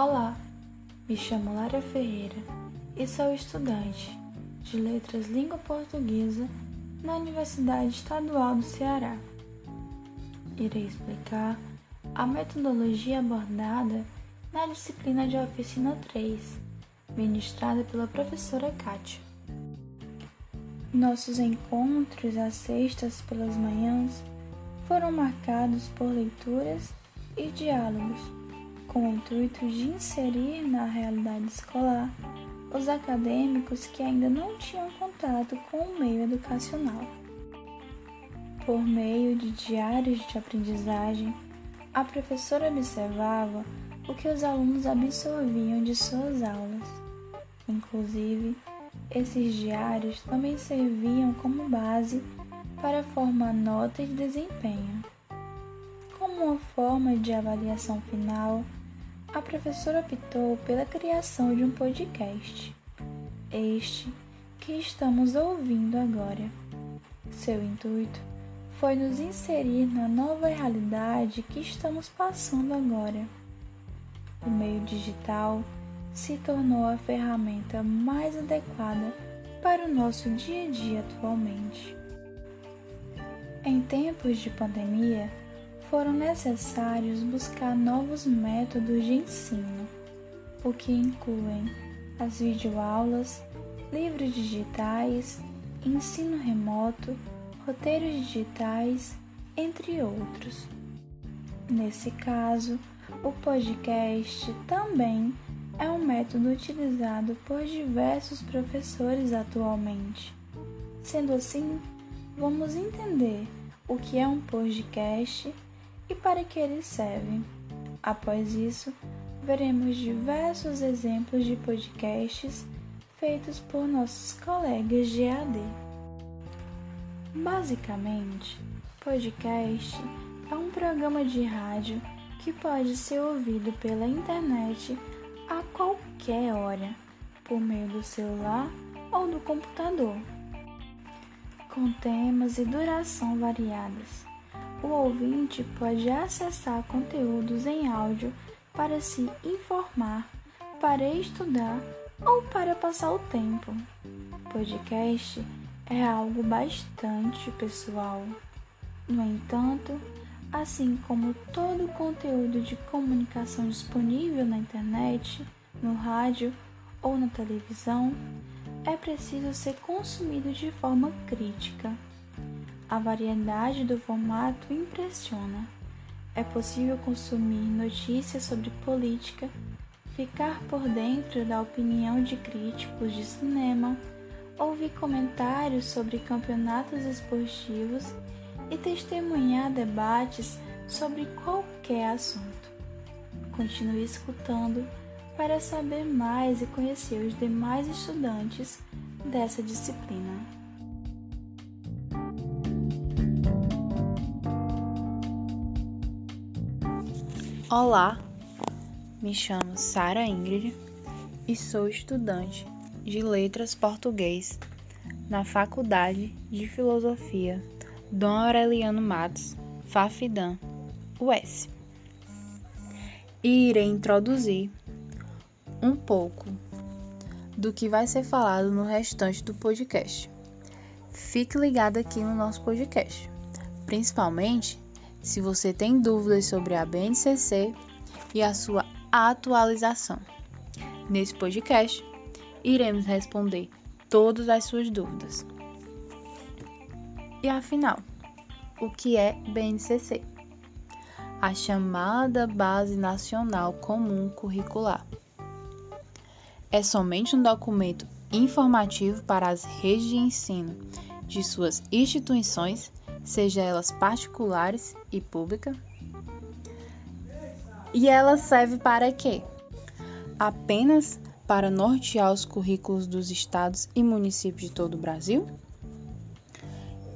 Olá, me chamo Lara Ferreira e sou estudante de Letras Língua Portuguesa na Universidade Estadual do Ceará. Irei explicar a metodologia abordada na disciplina de oficina 3, ministrada pela professora Kátia. Nossos encontros às sextas pelas manhãs foram marcados por leituras e diálogos com o intuito de inserir na realidade escolar os acadêmicos que ainda não tinham contato com o meio educacional. Por meio de diários de aprendizagem, a professora observava o que os alunos absorviam de suas aulas. Inclusive, esses diários também serviam como base para formar notas de desempenho. Como uma forma de avaliação final, a professora optou pela criação de um podcast, este que estamos ouvindo agora. Seu intuito foi nos inserir na nova realidade que estamos passando agora. O meio digital se tornou a ferramenta mais adequada para o nosso dia a dia atualmente. Em tempos de pandemia, foram necessários buscar novos métodos de ensino, o que incluem as videoaulas, livros digitais, ensino remoto, roteiros digitais, entre outros. Nesse caso, o podcast também é um método utilizado por diversos professores atualmente. Sendo assim, vamos entender o que é um podcast e para que ele serve. Após isso, veremos diversos exemplos de podcasts feitos por nossos colegas de AD. Basicamente, podcast é um programa de rádio que pode ser ouvido pela internet a qualquer hora, por meio do celular ou do computador, com temas e duração variadas o ouvinte pode acessar conteúdos em áudio para se informar, para estudar ou para passar o tempo. Podcast é algo bastante pessoal. No entanto, assim como todo o conteúdo de comunicação disponível na internet, no rádio ou na televisão, é preciso ser consumido de forma crítica. A variedade do formato impressiona. É possível consumir notícias sobre política, ficar por dentro da opinião de críticos de cinema, ouvir comentários sobre campeonatos esportivos e testemunhar debates sobre qualquer assunto. Continue escutando para saber mais e conhecer os demais estudantes dessa disciplina. Olá, me chamo Sara Ingrid e sou estudante de Letras Português na Faculdade de Filosofia Dom Aureliano Matos, Fafidam, US. E irei introduzir um pouco do que vai ser falado no restante do podcast. Fique ligado aqui no nosso podcast, principalmente se você tem dúvidas sobre a BNCC e a sua atualização. Nesse podcast, iremos responder todas as suas dúvidas. E afinal, o que é BNCC? A chamada Base Nacional Comum Curricular. É somente um documento informativo para as redes de ensino de suas instituições seja elas particulares e públicas. E ela serve para quê? Apenas para nortear os currículos dos estados e municípios de todo o Brasil?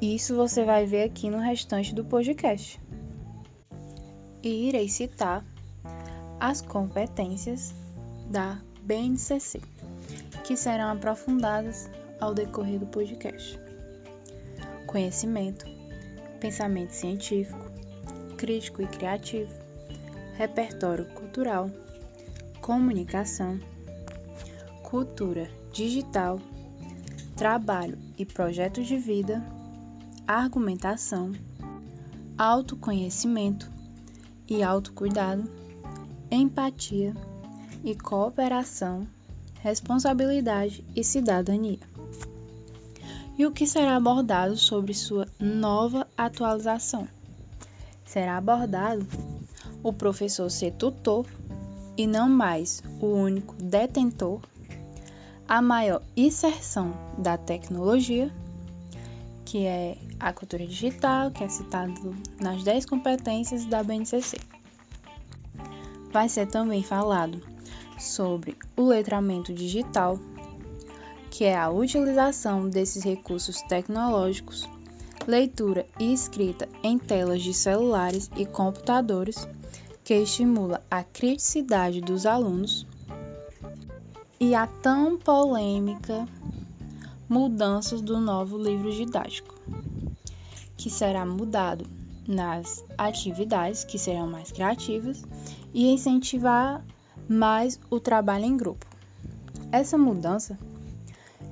Isso você vai ver aqui no restante do podcast. E irei citar as competências da BNCC, que serão aprofundadas ao decorrer do podcast. Conhecimento, pensamento científico, crítico e criativo, repertório cultural, comunicação, cultura digital, trabalho e projetos de vida, argumentação, autoconhecimento e autocuidado, empatia e cooperação, responsabilidade e cidadania. E o que será abordado sobre sua nova atualização? Será abordado o professor ser tutor e não mais o único detentor, a maior inserção da tecnologia, que é a cultura digital, que é citado nas 10 competências da BNCC. Vai ser também falado sobre o letramento digital, que é a utilização desses recursos tecnológicos, leitura e escrita em telas de celulares e computadores que estimula a criticidade dos alunos e a tão polêmica mudanças do novo livro didático, que será mudado nas atividades que serão mais criativas e incentivar mais o trabalho em grupo. Essa mudança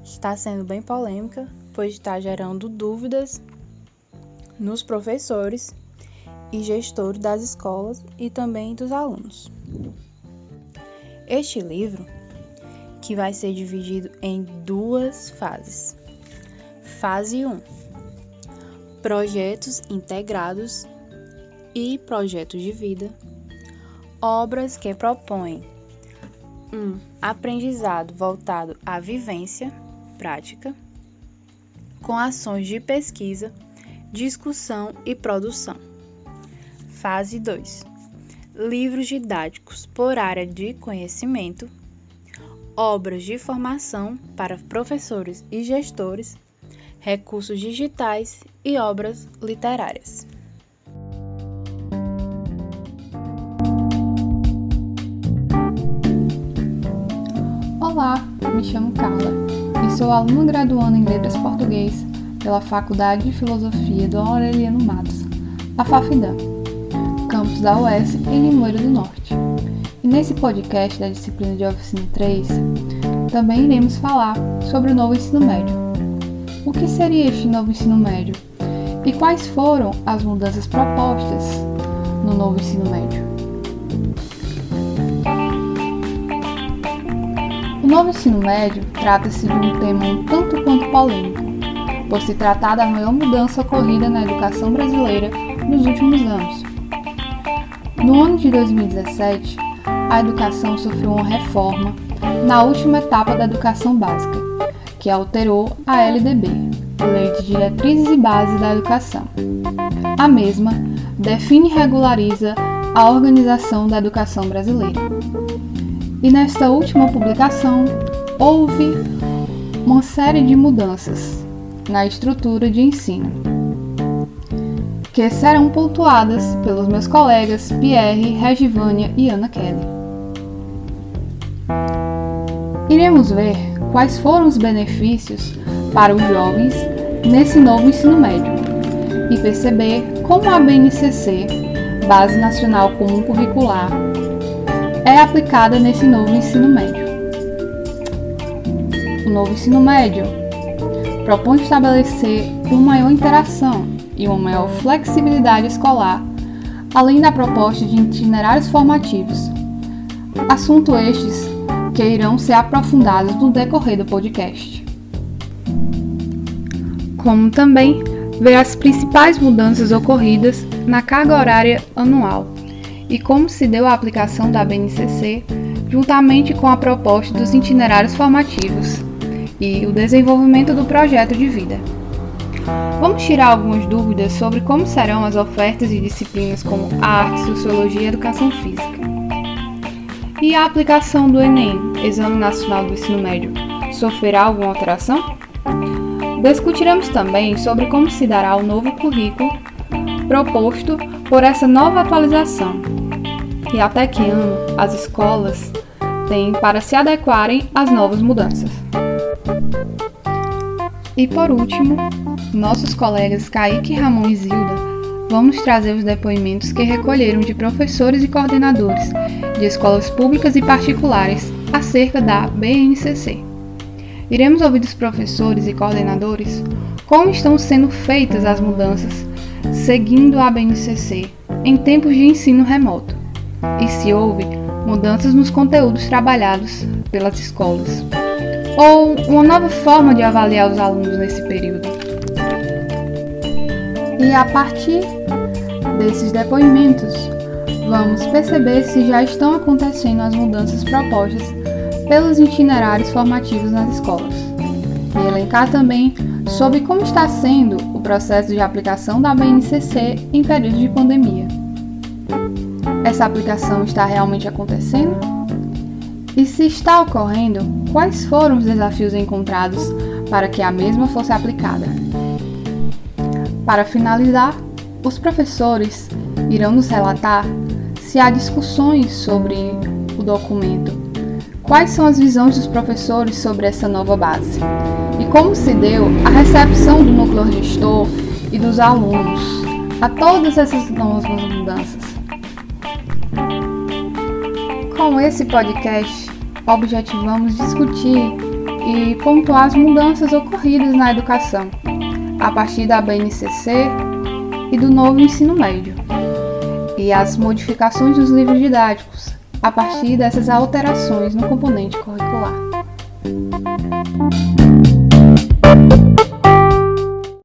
está sendo bem polêmica, pois está gerando dúvidas nos professores e gestor das escolas e também dos alunos. Este livro, que vai ser dividido em duas fases. Fase 1: Projetos integrados e projetos de vida. Obras que propõem um aprendizado voltado à vivência prática, com ações de pesquisa, discussão e produção. Fase 2: Livros didáticos por área de conhecimento, obras de formação para professores e gestores, recursos digitais e obras literárias. Olá, me chamo Carla sou aluna graduanda em Letras Português pela Faculdade de Filosofia do Aureliano Matos, a FAFIDAM campus da UES em Limoeiro do Norte. E nesse podcast da disciplina de oficina 3, também iremos falar sobre o novo ensino médio. O que seria este novo ensino médio? E quais foram as mudanças propostas no novo ensino médio? Novo ensino médio trata-se de um tema um tanto quanto polêmico, por se tratar da maior mudança ocorrida na educação brasileira nos últimos anos no ano de 2017, a educação sofreu uma reforma na última etapa da educação básica, que alterou a LDB, Lei de Diretrizes e Bases da Educação. A mesma define e regulariza a organização da educação brasileira. E nesta última publicação, houve uma série de mudanças na estrutura de ensino que serão pontuadas pelos meus colegas Pierre, Regivânia e Ana Kelly. Iremos ver quais foram os benefícios para os jovens nesse novo ensino médio e perceber como a BNCC, Base Nacional Comum Curricular, é aplicada nesse novo ensino médio. O novo ensino médio propõe estabelecer uma maior interação e uma maior flexibilidade escolar, além da proposta de itinerários formativos. Assunto estes que irão ser aprofundados no decorrer do podcast. Como também ver as principais mudanças ocorridas na carga horária anual e como se deu a aplicação da BNCC juntamente com a proposta dos itinerários formativos e o desenvolvimento do projeto de vida. Vamos tirar algumas dúvidas sobre como serão as ofertas de disciplinas como arte, sociologia e educação física. E a aplicação do Enem, Exame Nacional do Ensino Médio, sofrerá alguma alteração? Discutiremos também sobre como se dará o novo currículo proposto por essa nova atualização e até que ano as escolas têm para se adequarem às novas mudanças. E por último, nossos colegas Kaique, Ramon e Zilda vamos trazer os depoimentos que recolheram de professores e coordenadores de escolas públicas e particulares acerca da BNCC. Iremos ouvir dos professores e coordenadores como estão sendo feitas as mudanças seguindo a BNCC em tempos de ensino remoto e se houve mudanças nos conteúdos trabalhados pelas escolas ou uma nova forma de avaliar os alunos nesse período. E a partir desses depoimentos, vamos perceber se já estão acontecendo as mudanças propostas pelos itinerários formativos nas escolas. E elencar também sobre como está sendo o processo de aplicação da BNCC em período de pandemia. Essa aplicação está realmente acontecendo? E se está ocorrendo, quais foram os desafios encontrados para que a mesma fosse aplicada? Para finalizar, os professores irão nos relatar se há discussões sobre o documento, quais são as visões dos professores sobre essa nova base e como se deu a recepção do núcleo gestor e dos alunos a todas essas novas mudanças. Com esse podcast, objetivamos discutir e pontuar as mudanças ocorridas na educação a partir da BNCC e do novo ensino médio, e as modificações dos livros didáticos a partir dessas alterações no componente curricular.